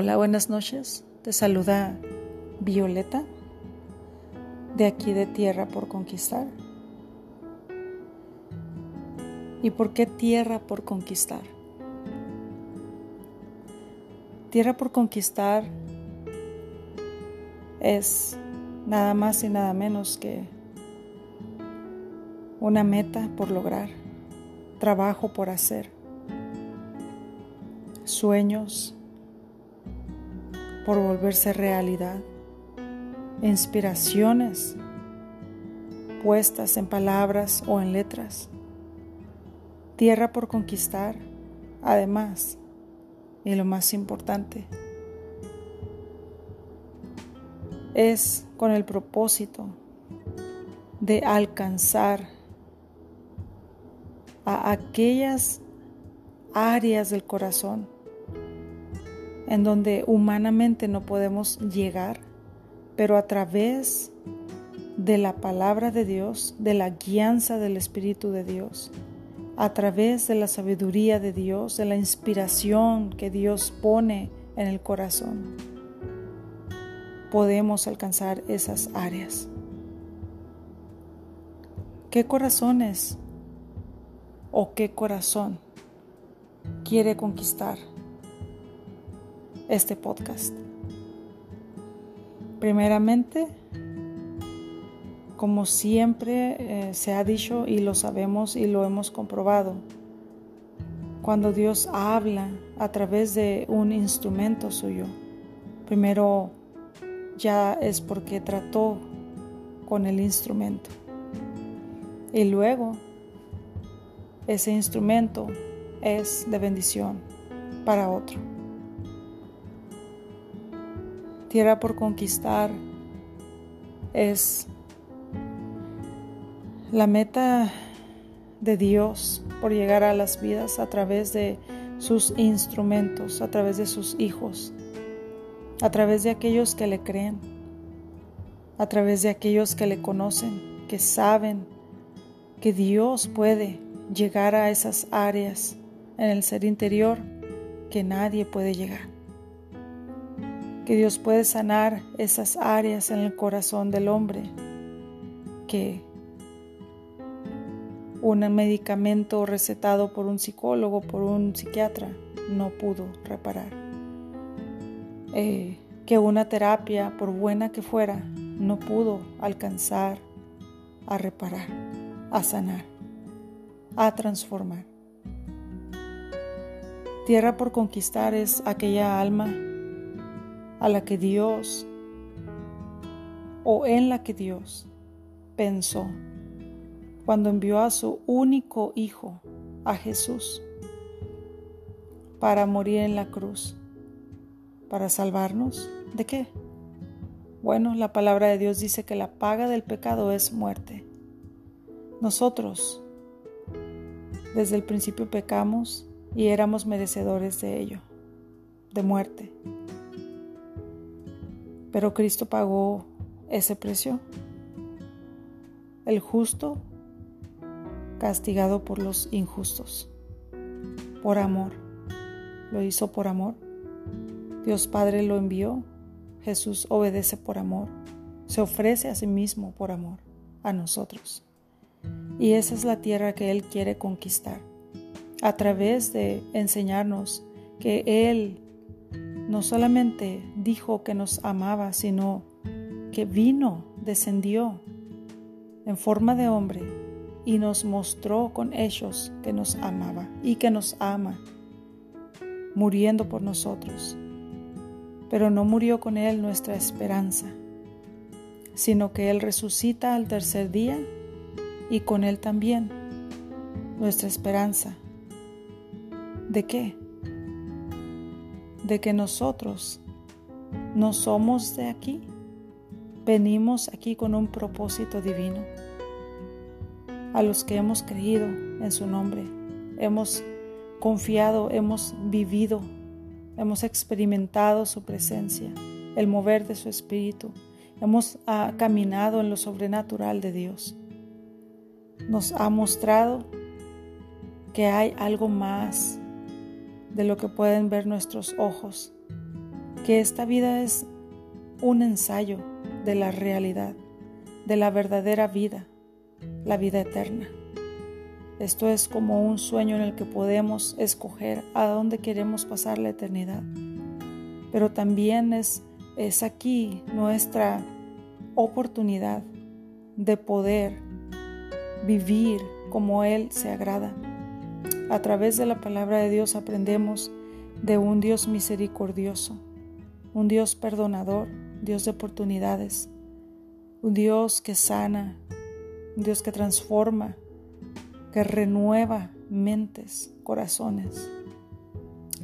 Hola, buenas noches. Te saluda Violeta de aquí de Tierra por Conquistar. ¿Y por qué Tierra por Conquistar? Tierra por Conquistar es nada más y nada menos que una meta por lograr, trabajo por hacer, sueños por volverse realidad, inspiraciones puestas en palabras o en letras, tierra por conquistar, además, y lo más importante, es con el propósito de alcanzar a aquellas áreas del corazón en donde humanamente no podemos llegar, pero a través de la palabra de Dios, de la guianza del Espíritu de Dios, a través de la sabiduría de Dios, de la inspiración que Dios pone en el corazón, podemos alcanzar esas áreas. ¿Qué corazones o qué corazón quiere conquistar este podcast. Primeramente, como siempre eh, se ha dicho y lo sabemos y lo hemos comprobado, cuando Dios habla a través de un instrumento suyo, primero ya es porque trató con el instrumento. Y luego ese instrumento es de bendición para otro. Tierra por conquistar es la meta de Dios por llegar a las vidas a través de sus instrumentos, a través de sus hijos, a través de aquellos que le creen, a través de aquellos que le conocen, que saben que Dios puede llegar a esas áreas en el ser interior que nadie puede llegar que Dios puede sanar esas áreas en el corazón del hombre que un medicamento recetado por un psicólogo, por un psiquiatra, no pudo reparar. Eh, que una terapia, por buena que fuera, no pudo alcanzar a reparar, a sanar, a transformar. Tierra por conquistar es aquella alma a la que Dios o en la que Dios pensó cuando envió a su único Hijo, a Jesús, para morir en la cruz, para salvarnos. ¿De qué? Bueno, la palabra de Dios dice que la paga del pecado es muerte. Nosotros desde el principio pecamos y éramos merecedores de ello, de muerte. Pero Cristo pagó ese precio. El justo castigado por los injustos. Por amor. Lo hizo por amor. Dios Padre lo envió. Jesús obedece por amor. Se ofrece a sí mismo por amor a nosotros. Y esa es la tierra que Él quiere conquistar. A través de enseñarnos que Él no solamente dijo que nos amaba, sino que vino, descendió en forma de hombre y nos mostró con hechos que nos amaba y que nos ama, muriendo por nosotros. Pero no murió con Él nuestra esperanza, sino que Él resucita al tercer día y con Él también nuestra esperanza. ¿De qué? De que nosotros no somos de aquí, venimos aquí con un propósito divino. A los que hemos creído en su nombre, hemos confiado, hemos vivido, hemos experimentado su presencia, el mover de su espíritu, hemos ah, caminado en lo sobrenatural de Dios. Nos ha mostrado que hay algo más de lo que pueden ver nuestros ojos, que esta vida es un ensayo de la realidad, de la verdadera vida, la vida eterna. Esto es como un sueño en el que podemos escoger a dónde queremos pasar la eternidad. Pero también es, es aquí nuestra oportunidad de poder vivir como Él se agrada. A través de la palabra de Dios aprendemos de un Dios misericordioso, un Dios perdonador, Dios de oportunidades, un Dios que sana, un Dios que transforma, que renueva mentes, corazones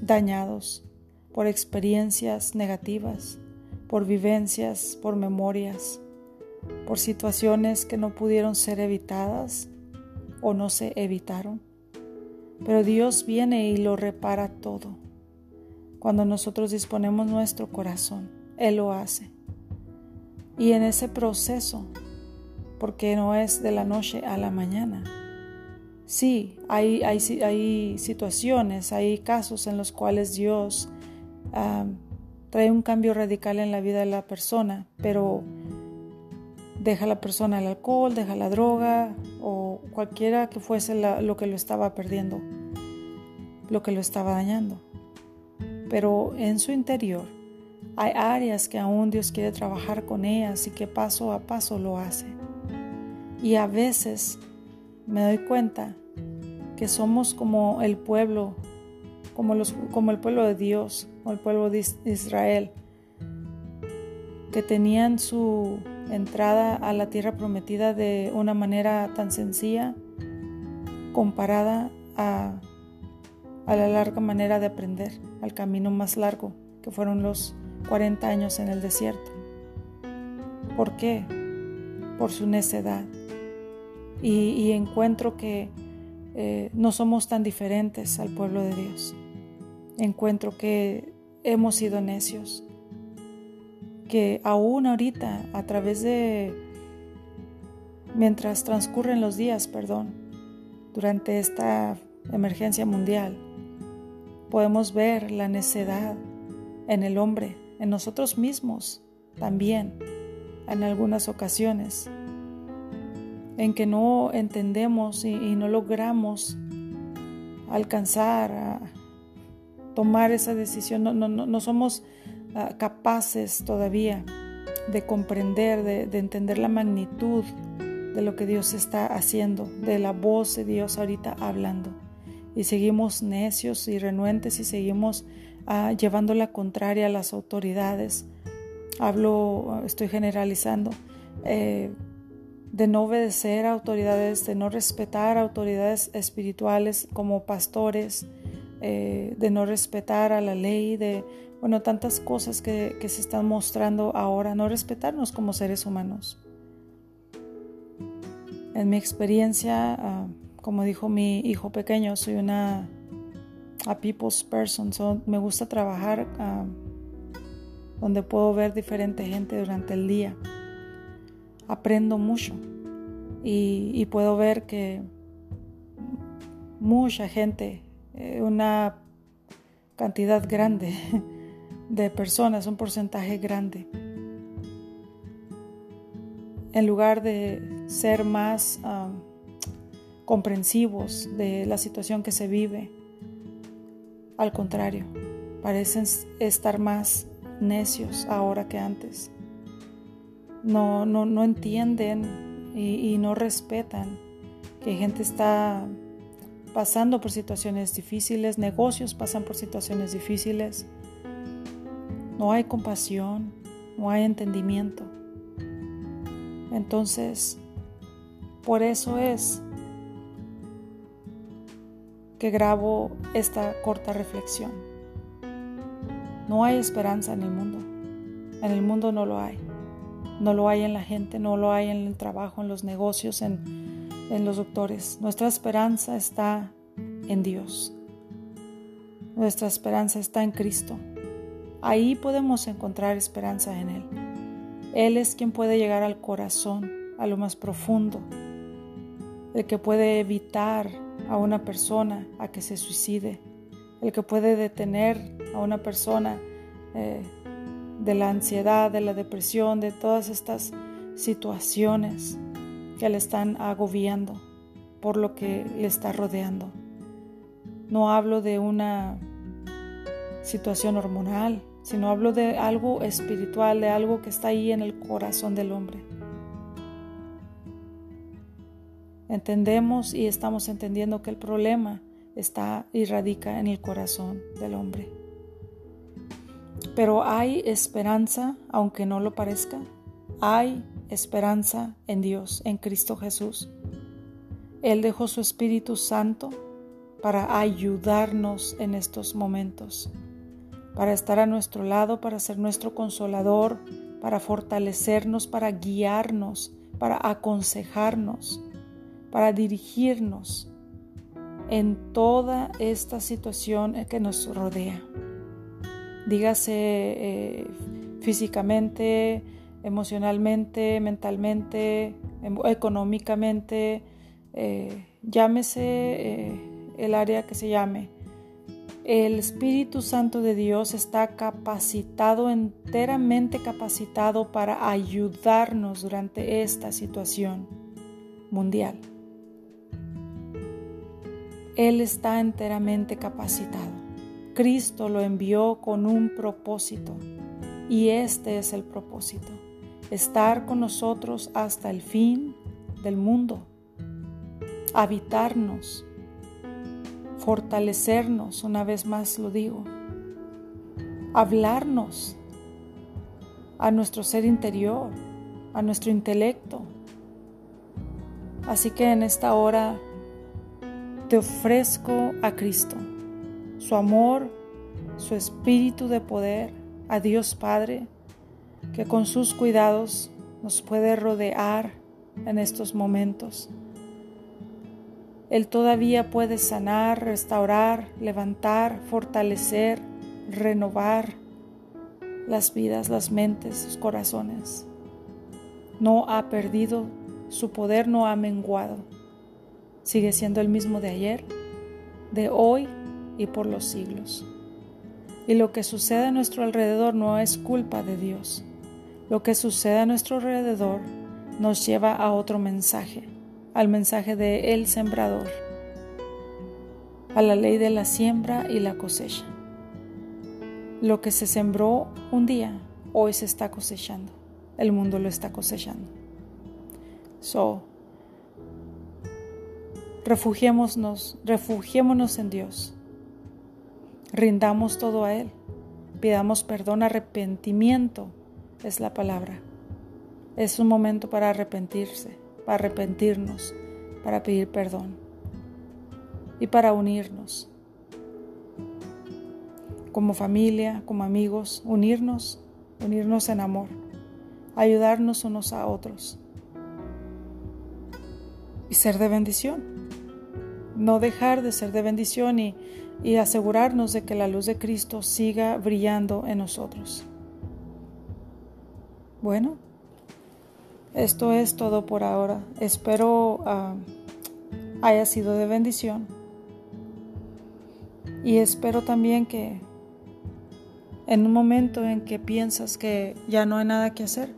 dañados por experiencias negativas, por vivencias, por memorias, por situaciones que no pudieron ser evitadas o no se evitaron. Pero Dios viene y lo repara todo. Cuando nosotros disponemos nuestro corazón, Él lo hace. Y en ese proceso, porque no es de la noche a la mañana, sí, hay, hay, hay situaciones, hay casos en los cuales Dios ah, trae un cambio radical en la vida de la persona, pero deja a la persona el alcohol, deja la droga o cualquiera que fuese lo que lo estaba perdiendo, lo que lo estaba dañando. Pero en su interior hay áreas que aún Dios quiere trabajar con ellas y que paso a paso lo hace. Y a veces me doy cuenta que somos como el pueblo, como, los, como el pueblo de Dios, o el pueblo de Israel, que tenían su entrada a la tierra prometida de una manera tan sencilla comparada a, la larga manera de aprender, al camino más largo, que fueron los 40 años en el desierto. ¿Por qué? Por su necedad. Y, encuentro que eh, no somos tan diferentes al pueblo de Dios. Encuentro que hemos sido necios, que aún ahorita, a través de, mientras transcurren los días, perdón, durante esta emergencia mundial, podemos ver la necedad en el hombre, en nosotros mismos también, en algunas ocasiones, en que no entendemos y, no logramos alcanzar a tomar esa decisión, no, no, no somos Ah, capaces todavía de comprender, de, entender la magnitud de lo que Dios está haciendo, de la voz de Dios ahorita hablando. Y seguimos necios y renuentes y seguimos ah, llevando la contraria a las autoridades. Hablo, estoy generalizando, eh, de no obedecer a autoridades, de no respetar autoridades espirituales como pastores, eh, de no respetar a la ley, de bueno, tantas cosas que, se están mostrando ahora, no respetarnos como seres humanos. En mi experiencia, ah, como dijo mi hijo pequeño, soy una a people's person, me gusta trabajar ah, donde puedo ver diferente gente durante el día. Aprendo mucho y, puedo ver que mucha gente, una cantidad grande, de personas, un porcentaje grande. En lugar de ser más ah, comprensivos de la situación que se vive, al contrario, parecen estar más necios ahora que antes. No, no, no entienden y, y no respetan que gente está pasando por situaciones difíciles, negocios pasan por situaciones difíciles, no hay compasión, no hay entendimiento. Entonces, por eso es que grabo esta corta reflexión. No hay esperanza en el mundo. En el mundo no lo hay. No lo hay en la gente, no lo hay en el trabajo, en los negocios, en, en los doctores. Nuestra esperanza está en Dios. Nuestra esperanza está en Cristo. Ahí podemos encontrar esperanza en Él. Él es quien puede llegar al corazón, a lo más profundo, el que puede evitar a una persona a que se suicide, el que puede detener a una persona eh, de la ansiedad, de la depresión, de todas estas situaciones que le están agobiando por lo que le está rodeando. No hablo de una situación hormonal, sino hablo de algo espiritual, de algo que está ahí en el corazón del hombre. Entendemos y estamos entendiendo que el problema está y radica en el corazón del hombre. Pero hay esperanza, aunque no lo parezca. Hay esperanza en Dios, en Cristo Jesús. Él dejó su Espíritu Santo para ayudarnos en estos momentos, para estar a nuestro lado, para ser nuestro consolador, para fortalecernos, para guiarnos, para aconsejarnos, para dirigirnos en toda esta situación que nos rodea. Dígase eh, físicamente, emocionalmente, mentalmente, em, económicamente, eh, llámese eh, el área que se llame. El Espíritu Santo de Dios está capacitado, enteramente capacitado para ayudarnos durante esta situación mundial. Él está enteramente capacitado. Cristo lo envió con un propósito y este es el propósito, estar con nosotros hasta el fin del mundo, habitarnos, fortalecernos, una vez más lo digo, hablarnos a nuestro ser interior, a nuestro intelecto. Así que en esta hora te ofrezco a Cristo, su amor, su espíritu de poder, a Dios Padre, que con sus cuidados nos puede rodear en estos momentos. Él todavía puede sanar, restaurar, levantar, fortalecer, renovar las vidas, las mentes, los corazones. No ha perdido, su poder no ha menguado sigue siendo el mismo de ayer, de hoy y por los siglos. Y lo que sucede a nuestro alrededor no es culpa de Dios. Lo que sucede a nuestro alrededor nos lleva a otro mensaje, al mensaje de el sembrador, a la ley de la siembra y la cosecha. Lo que se sembró un día, hoy se está cosechando. El mundo lo está cosechando. So, Refugiémonos, refugiémonos en Dios. Rindamos todo a Él. Pidamos perdón, arrepentimiento es la palabra. Es un momento para arrepentirse, para arrepentirnos, para pedir perdón y para unirnos. Como familia, como amigos, unirnos, unirnos en amor, ayudarnos unos a otros y ser de bendición no dejar de ser de bendición y, asegurarnos de que la luz de Cristo siga brillando en nosotros. Bueno, esto es todo por ahora. Espero ah, haya sido de bendición. Y espero también que en un momento en que piensas que ya no hay nada que hacer,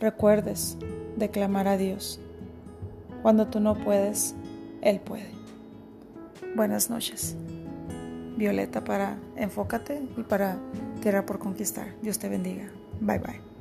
recuerdes de clamar a Dios. Cuando tú no puedes, Él puede. Buenas noches. Violeta para Enfócate y para Tierra por Conquistar. Dios te bendiga. Bye bye.